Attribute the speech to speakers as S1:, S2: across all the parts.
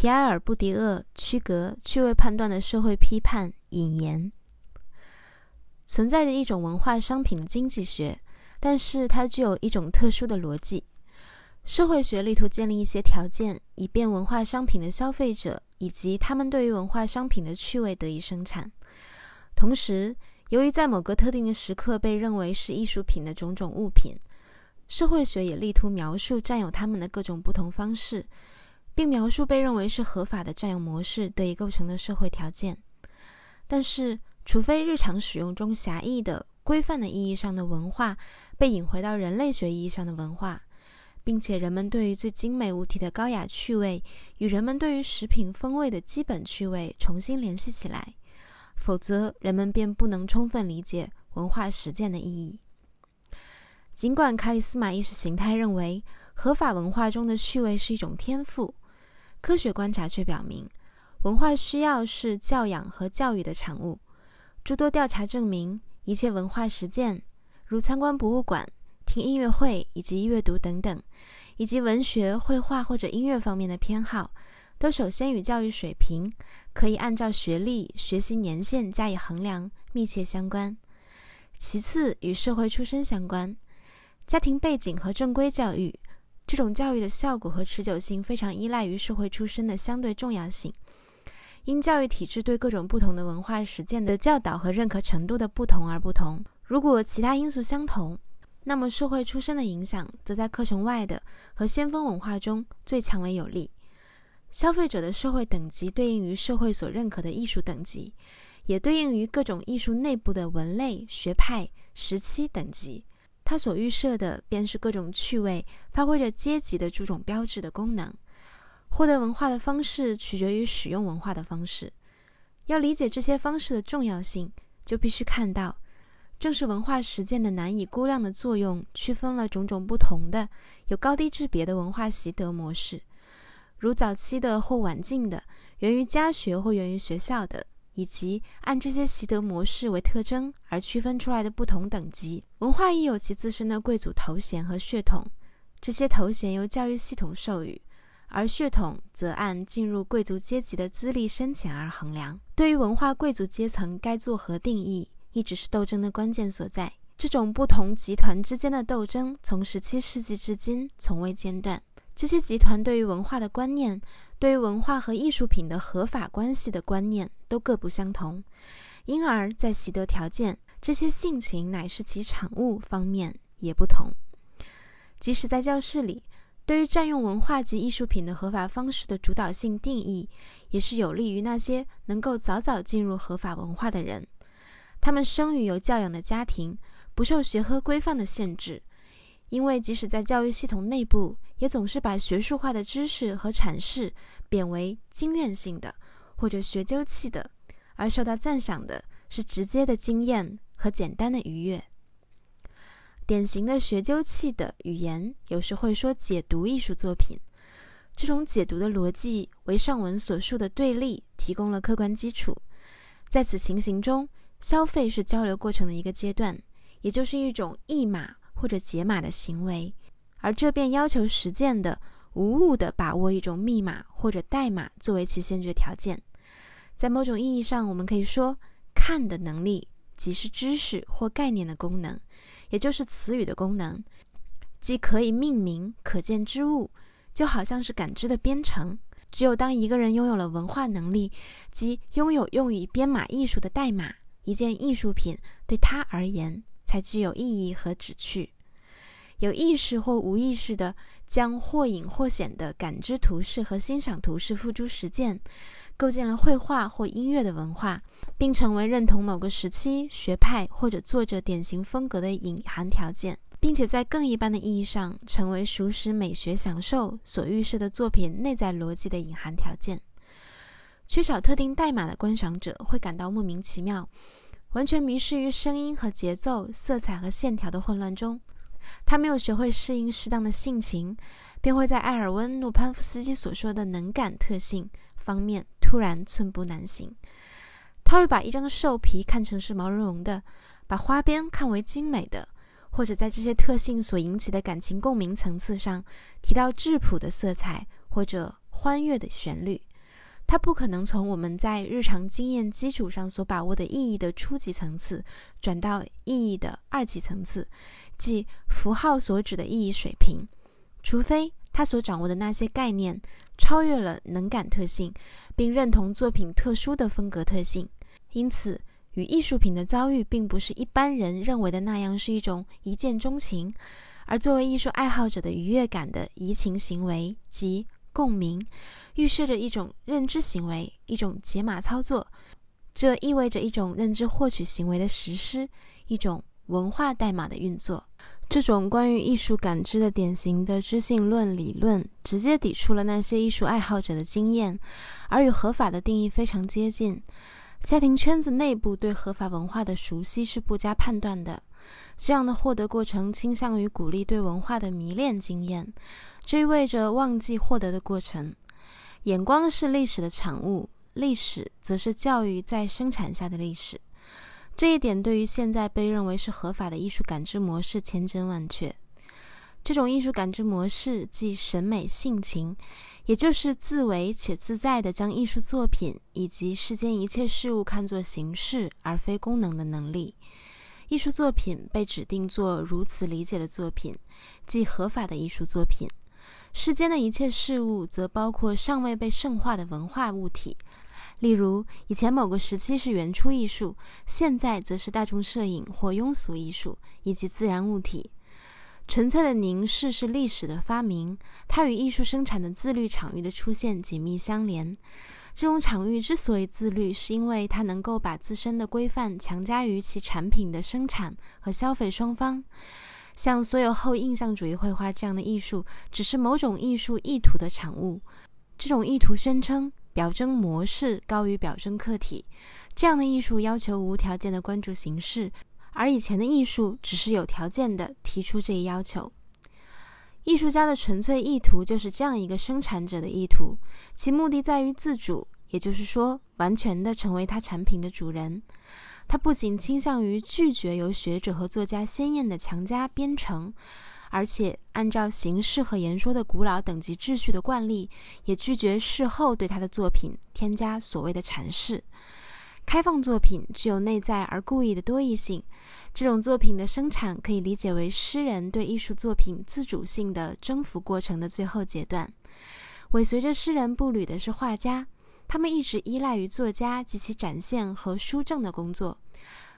S1: 皮埃尔·布迪厄区隔趣味判断的社会批判引言：存在着一种文化商品的经济学，但是它具有一种特殊的逻辑。社会学力图建立一些条件，以便文化商品的消费者以及他们对于文化商品的趣味得以生产。同时，由于在某个特定的时刻被认为是艺术品的种种物品，社会学也力图描述占有它们的各种不同方式，并描述被认为是合法的占有模式得以构成的社会条件。但是，除非日常使用中狭义的、规范的意义上的文化被引回到人类学意义上的文化，并且人们对于最精美物体的高雅趣味与人们对于食品风味的基本趣味重新联系起来，否则人们便不能充分理解文化实践的意义。尽管卡里斯马意识形态认为合法文化中的趣味是一种天赋，科学观察却表明，文化需要是教养和教育的产物。诸多调查证明，一切文化实践，如参观博物馆、听音乐会以及阅读等等，以及文学、绘画或者音乐方面的偏好，都首先与教育水平可以按照学历、学习年限加以衡量密切相关；其次与社会出身相关。家庭背景和正规教育，这种教育的效果和持久性非常依赖于社会出身的相对重要性。因教育体制对各种不同的文化实践的教导和认可程度的不同而不同。如果其他因素相同，那么社会出身的影响则在课程外的和先锋文化中最强为有力。消费者的社会等级对应于社会所认可的艺术等级，也对应于各种艺术内部的文类、学派、时期等级。它所预设的便是各种趣味发挥着阶级的诸种标志的功能。获得文化的方式取决于使用文化的方式。要理解这些方式的重要性，就必须看到，正是文化实践的难以估量的作用，区分了种种不同的、有高低之别的文化习得模式，如早期的或晚近的，源于家学或源于学校的。以及按这些习得模式为特征而区分出来的不同等级文化，亦有其自身的贵族头衔和血统。这些头衔由教育系统授予，而血统则按进入贵族阶级的资历深浅而衡量。对于文化贵族阶层该作何定义，一直是斗争的关键所在。这种不同集团之间的斗争，从17世纪至今从未间断。这些集团对于文化的观念，对于文化和艺术品的合法关系的观念都各不相同，因而，在习得条件、这些性情乃是其产物方面也不同。即使在教室里，对于占用文化及艺术品的合法方式的主导性定义，也是有利于那些能够早早进入合法文化的人。他们生于有教养的家庭，不受学科规范的限制。因为即使在教育系统内部，也总是把学术化的知识和阐释贬为经验性的或者学究气的，而受到赞赏的是直接的经验和简单的愉悦。典型的学究气的语言有时会说解读艺术作品，这种解读的逻辑为上文所述的对立提供了客观基础。在此情形中，消费是交流过程的一个阶段，也就是一种译码。或者解码的行为，而这便要求实践的无误地把握一种密码或者代码作为其先决条件。在某种意义上，我们可以说，看的能力即是知识或概念的功能，也就是词语的功能，既可以命名可见之物，就好像是感知的编程。只有当一个人拥有了文化能力，即拥有用于编码艺术的代码，一件艺术品对他而言。才具有意义和旨趣，有意识或无意识的将或隐或显的感知图式和欣赏图式付诸实践，构建了绘画或音乐的文化，并成为认同某个时期学派或者作者典型风格的隐含条件，并且在更一般的意义上，成为熟识美学享受所预设的作品内在逻辑的隐含条件。缺少特定代码的观赏者会感到莫名其妙。完全迷失于声音和节奏、色彩和线条的混乱中，他没有学会适应适当的性情，便会在埃尔温·诺潘夫斯基所说的能感特性方面突然寸步难行。他会把一张兽皮看成是毛茸茸的，把花边看为精美的，或者在这些特性所引起的感情共鸣层次上提到质朴的色彩或者欢悦的旋律。它不可能从我们在日常经验基础上所把握的意义的初级层次，转到意义的二级层次，即符号所指的意义水平，除非他所掌握的那些概念超越了能感特性，并认同作品特殊的风格特性。因此，与艺术品的遭遇并不是一般人认为的那样是一种一见钟情，而作为艺术爱好者的愉悦感的移情行为即。共鸣预示着一种认知行为，一种解码操作，这意味着一种认知获取行为的实施，一种文化代码的运作。这种关于艺术感知的典型的知性论理论，直接抵触了那些艺术爱好者的经验，而与合法的定义非常接近。家庭圈子内部对合法文化的熟悉是不加判断的。这样的获得过程倾向于鼓励对文化的迷恋经验，这意味着忘记获得的过程。眼光是历史的产物，历史则是教育在生产下的历史。这一点对于现在被认为是合法的艺术感知模式千真万确。这种艺术感知模式即审美性情，也就是自为且自在地将艺术作品以及世间一切事物看作形式而非功能的能力。艺术作品被指定作如此理解的作品，即合法的艺术作品。世间的一切事物则包括尚未被圣化的文化物体，例如以前某个时期是原初艺术，现在则是大众摄影或庸俗艺术，以及自然物体。纯粹的凝视是历史的发明，它与艺术生产的自律场域的出现紧密相连。这种场域之所以自律，是因为它能够把自身的规范强加于其产品的生产和消费双方。像所有后印象主义绘画这样的艺术，只是某种艺术意图的产物。这种意图宣称表征模式高于表征客体。这样的艺术要求无条件的关注形式，而以前的艺术只是有条件的提出这一要求。艺术家的纯粹意图就是这样一个生产者的意图，其目的在于自主，也就是说，完全的成为他产品的主人。他不仅倾向于拒绝由学者和作家鲜艳的强加编程，而且按照形式和言说的古老等级秩序的惯例，也拒绝事后对他的作品添加所谓的阐释。开放作品具有内在而故意的多义性。这种作品的生产可以理解为诗人对艺术作品自主性的征服过程的最后阶段。尾随着诗人步履的是画家，他们一直依赖于作家及其展现和书证的工作，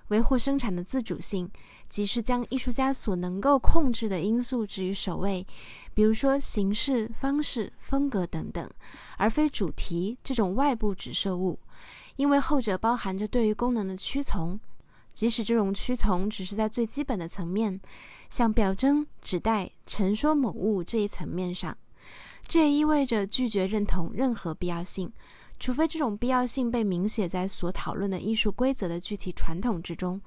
S1: 维护生产的自主性，即是将艺术家所能够控制的因素置于首位，比如说形式、方式、风格等等，而非主题这种外部指涉物。因为后者包含着对于功能的屈从，即使这种屈从只是在最基本的层面，像表征、指代、陈说某物这一层面上，这也意味着拒绝认同任何必要性，除非这种必要性被明写在所讨论的艺术规则的具体传统之中。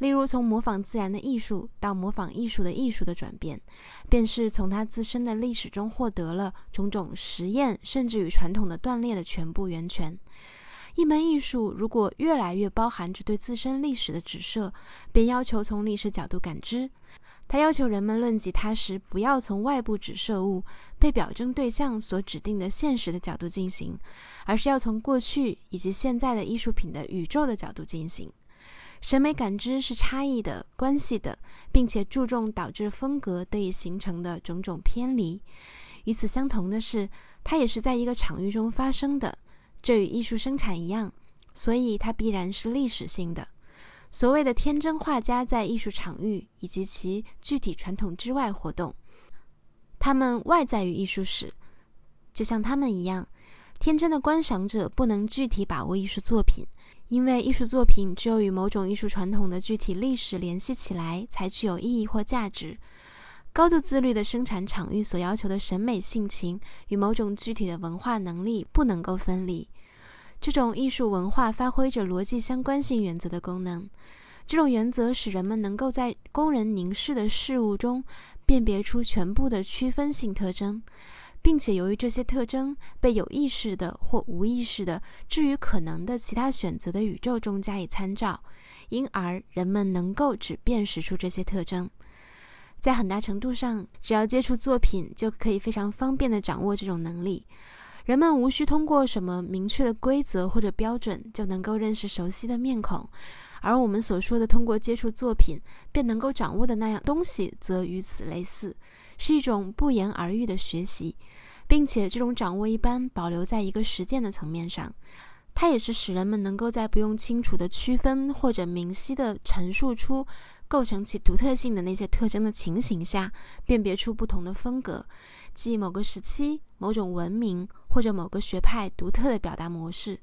S1: 例如，从模仿自然的艺术到模仿艺术的艺术的转变，便是从它自身的历史中获得了种种实验，甚至与传统的断裂的全部源泉。一门艺术如果越来越包含着对自身历史的指涉，便要求从历史角度感知。它要求人们论及它时，不要从外部指涉物被表征对象所指定的现实的角度进行，而是要从过去以及现在的艺术品的宇宙的角度进行。审美感知是差异的、关系的，并且注重导致风格得以形成的种种偏离。与此相同的是，它也是在一个场域中发生的。这与艺术生产一样，所以它必然是历史性的。所谓的天真画家在艺术场域以及其具体传统之外活动，他们外在于艺术史，就像他们一样。天真的观赏者不能具体把握艺术作品，因为艺术作品只有与某种艺术传统的具体历史联系起来，才具有意义或价值。高度自律的生产场域所要求的审美性情与某种具体的文化能力不能够分离。这种艺术文化发挥着逻辑相关性原则的功能。这种原则使人们能够在供人凝视的事物中辨别出全部的区分性特征，并且由于这些特征被有意识的或无意识的置于可能的其他选择的宇宙中加以参照，因而人们能够只辨识出这些特征。在很大程度上，只要接触作品，就可以非常方便地掌握这种能力。人们无需通过什么明确的规则或者标准就能够认识熟悉的面孔，而我们所说的通过接触作品便能够掌握的那样东西，则与此类似，是一种不言而喻的学习，并且这种掌握一般保留在一个实践的层面上。它也是使人们能够在不用清楚的区分或者明晰的陈述出构成其独特性的那些特征的情形下，辨别出不同的风格，即某个时期、某种文明或者某个学派独特的表达模式。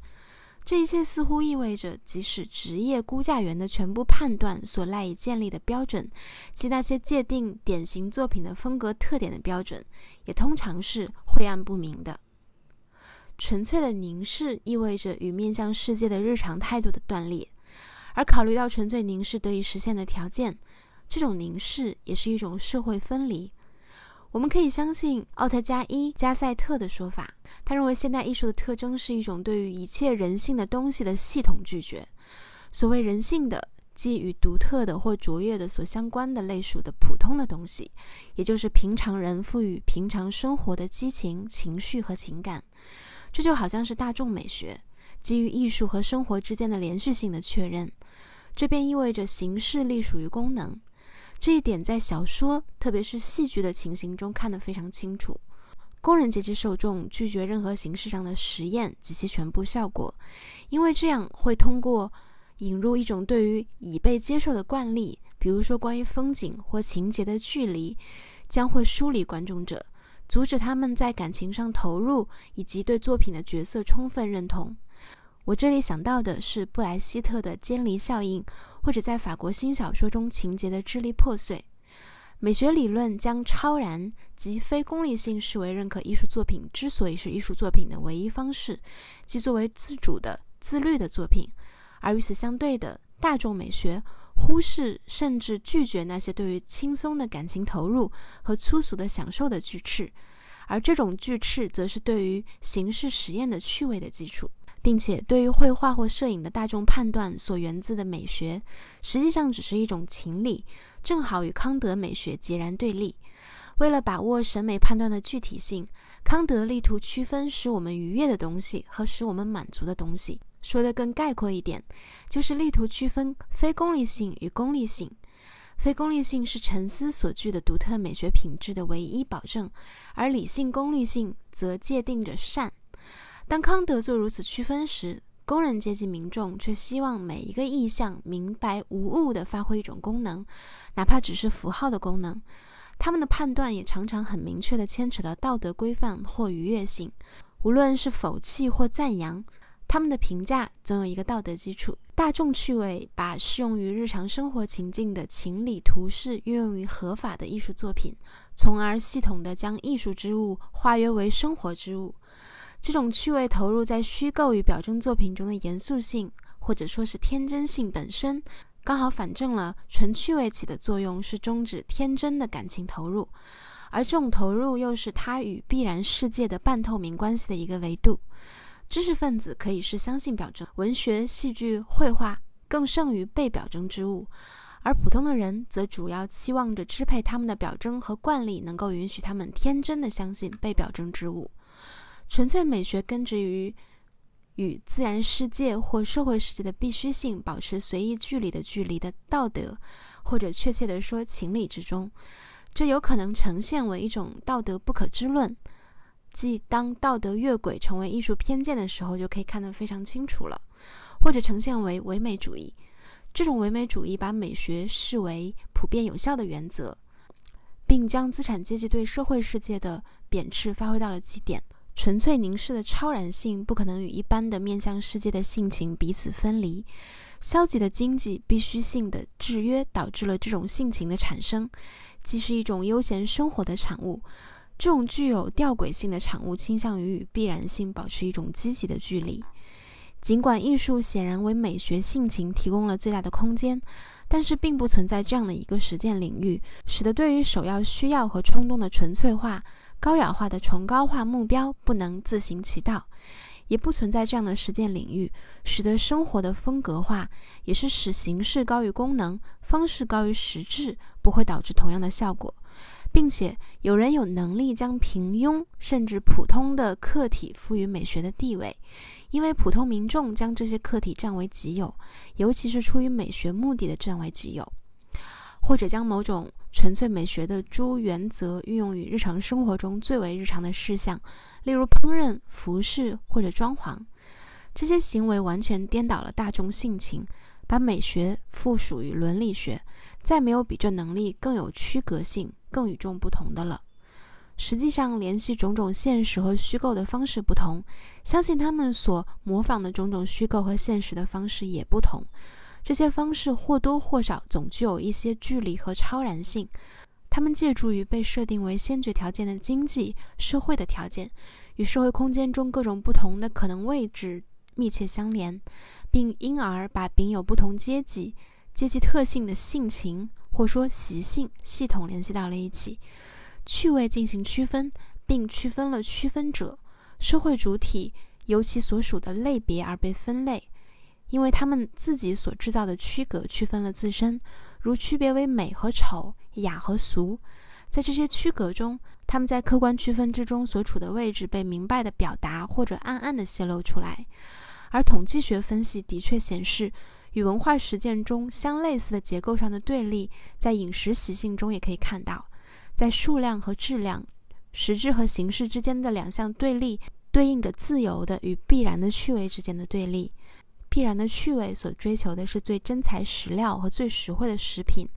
S1: 这一切似乎意味着，即使职业估价员的全部判断所赖以建立的标准，即那些界定典型作品的风格特点的标准，也通常是晦暗不明的。纯粹的凝视意味着与面向世界的日常态度的断裂，而考虑到纯粹凝视得以实现的条件，这种凝视也是一种社会分离。我们可以相信奥特加伊加塞特的说法，他认为现代艺术的特征是一种对于一切人性的东西的系统拒绝。所谓人性的，即与独特的或卓越的所相关的类属的普通的东西，也就是平常人赋予平常生活的激情、情绪和情感。这就好像是大众美学基于艺术和生活之间的连续性的确认，这便意味着形式隶属于功能。这一点在小说，特别是戏剧的情形中看得非常清楚。工人阶级受众拒绝任何形式上的实验及其全部效果，因为这样会通过引入一种对于已被接受的惯例，比如说关于风景或情节的距离，将会疏离观众者。阻止他们在感情上投入，以及对作品的角色充分认同。我这里想到的是布莱希特的监离效应，或者在法国新小说中情节的支离破碎。美学理论将超然及非功利性视为认可艺术作品之所以是艺术作品的唯一方式，即作为自主的、自律的作品。而与此相对的大众美学。忽视甚至拒绝那些对于轻松的感情投入和粗俗的享受的拒斥，而这种拒斥则是对于形式实验的趣味的基础，并且对于绘画或摄影的大众判断所源自的美学，实际上只是一种情理，正好与康德美学截然对立。为了把握审美判断的具体性，康德力图区分使我们愉悦的东西和使我们满足的东西。说得更概括一点，就是力图区分非功利性与功利性。非功利性是沉思所具的独特美学品质的唯一保证，而理性功利性则界定着善。当康德做如此区分时，工人阶级民众却希望每一个意象明白无误地发挥一种功能，哪怕只是符号的功能。他们的判断也常常很明确地牵扯到道德规范或愉悦性，无论是否弃或赞扬。他们的评价总有一个道德基础。大众趣味把适用于日常生活情境的情理图式运用于合法的艺术作品，从而系统地将艺术之物化约为生活之物。这种趣味投入在虚构与表征作品中的严肃性，或者说是天真性本身，刚好反证了纯趣味起的作用是终止天真的感情投入，而这种投入又是它与必然世界的半透明关系的一个维度。知识分子可以是相信表征，文学、戏剧、绘画更胜于被表征之物，而普通的人则主要期望着支配他们的表征和惯例能够允许他们天真的相信被表征之物。纯粹美学根植于与自然世界或社会世界的必须性保持随意距离的距离的道德，或者确切的说情理之中。这有可能呈现为一种道德不可知论。即当道德越轨成为艺术偏见的时候，就可以看得非常清楚了，或者呈现为唯美主义。这种唯美主义把美学视为普遍有效的原则，并将资产阶级对社会世界的贬斥发挥到了极点。纯粹凝视的超然性不可能与一般的面向世界的性情彼此分离。消极的经济必须性的制约导致了这种性情的产生，既是一种悠闲生活的产物。这种具有吊诡性的产物倾向于与必然性保持一种积极的距离。尽管艺术显然为美学性情提供了最大的空间，但是并不存在这样的一个实践领域，使得对于首要需要和冲动的纯粹化、高雅化的崇高化目标不能自行其道；也不存在这样的实践领域，使得生活的风格化，也是使形式高于功能、方式高于实质，不会导致同样的效果。并且有人有能力将平庸甚至普通的客体赋予美学的地位，因为普通民众将这些客体占为己有，尤其是出于美学目的的占为己有，或者将某种纯粹美学的诸原则运用于日常生活中最为日常的事项，例如烹饪、服饰或者装潢。这些行为完全颠倒了大众性情，把美学附属于伦理学。再没有比这能力更有区隔性、更与众不同的了。实际上，联系种种现实和虚构的方式不同，相信他们所模仿的种种虚构和现实的方式也不同。这些方式或多或少总具有一些距离和超然性。他们借助于被设定为先决条件的经济社会的条件，与社会空间中各种不同的可能位置密切相连，并因而把秉有不同阶级。阶级特性的性情，或说习性系统联系到了一起，趣味进行区分，并区分了区分者。社会主体由其所属的类别而被分类，因为他们自己所制造的区隔区分了自身，如区别为美和丑、雅和俗。在这些区隔中，他们在客观区分之中所处的位置被明白的表达，或者暗暗的泄露出来。而统计学分析的确显示。与文化实践中相类似的结构上的对立，在饮食习性中也可以看到。在数量和质量、实质和形式之间的两项对立，对应着自由的与必然的趣味之间的对立。必然的趣味所追求的是最真材实料和最实惠的食品，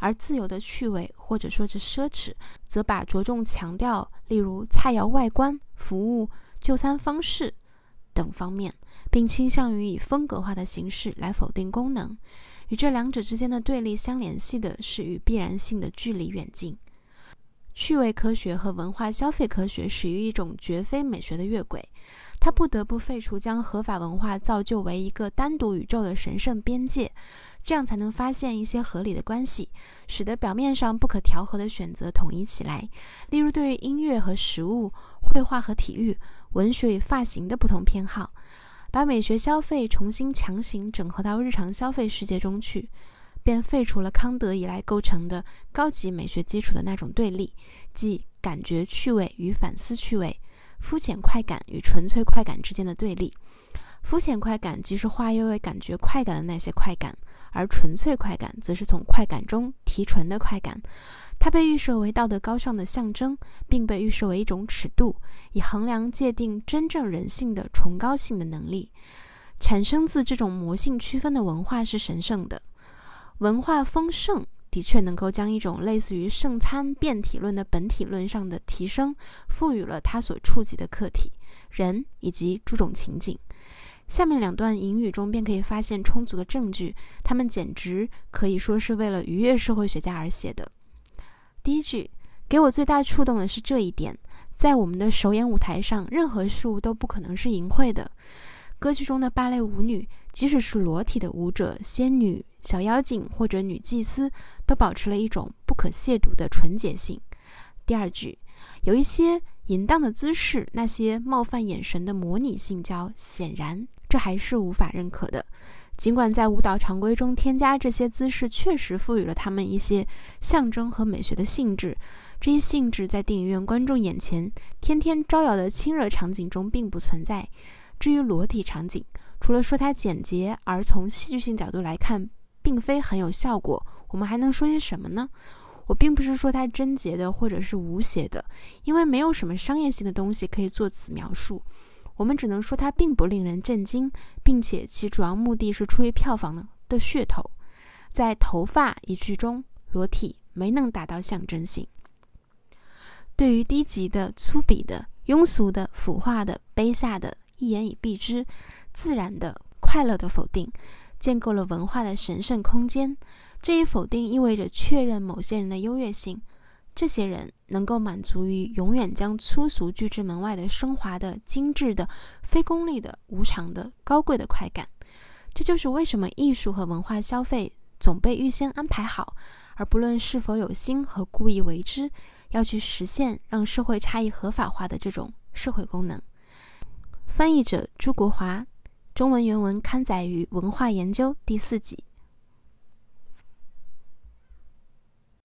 S1: 而自由的趣味，或者说是奢侈，则把着重强调，例如菜肴外观、服务、就餐方式等方面。并倾向于以风格化的形式来否定功能，与这两者之间的对立相联系的是与必然性的距离远近。趣味科学和文化消费科学始于一种绝非美学的越轨，他不得不废除将合法文化造就为一个单独宇宙的神圣边界，这样才能发现一些合理的关系，使得表面上不可调和的选择统一起来。例如，对于音乐和食物、绘画和体育、文学与发型的不同偏好。把美学消费重新强行整合到日常消费世界中去，便废除了康德以来构成的高级美学基础的那种对立，即感觉趣味与反思趣味、肤浅快感与纯粹快感之间的对立。肤浅快感即是化约为感觉快感的那些快感，而纯粹快感则是从快感中提纯的快感。它被预设为道德高尚的象征，并被预设为一种尺度，以衡量界定真正人性的崇高性的能力。产生自这种魔性区分的文化是神圣的。文化丰盛的确能够将一种类似于圣餐变体论的本体论上的提升，赋予了它所触及的客体人以及诸种情景。下面两段引语中便可以发现充足的证据，他们简直可以说是为了愉悦社会学家而写的。第一句给我最大触动的是这一点：在我们的首演舞台上，任何事物都不可能是淫秽的。歌剧中的芭蕾舞女，即使是裸体的舞者、仙女、小妖精或者女祭司，都保持了一种不可亵渎的纯洁性。第二句有一些淫荡的姿势，那些冒犯眼神的模拟性交，显然这还是无法认可的。尽管在舞蹈常规中添加这些姿势，确实赋予了他们一些象征和美学的性质，这些性质在电影院观众眼前天天招摇的亲热场景中并不存在。至于裸体场景，除了说它简洁，而从戏剧性角度来看，并非很有效果，我们还能说些什么呢？我并不是说它贞洁的或者是无邪的，因为没有什么商业性的东西可以做此描述。我们只能说它并不令人震惊，并且其主要目的是出于票房的噱头。在头发一句中，裸体没能达到象征性。对于低级的、粗鄙的、庸俗的、腐化的、卑下的，一言以蔽之，自然的、快乐的否定，建构了文化的神圣空间。这一否定意味着确认某些人的优越性。这些人能够满足于永远将粗俗拒之门外的升华的、精致的、非功利的、无常的、高贵的快感。这就是为什么艺术和文化消费总被预先安排好，而不论是否有心和故意为之，要去实现让社会差异合法化的这种社会功能。翻译者：朱国华，中文原文刊载于《文化研究》第四集。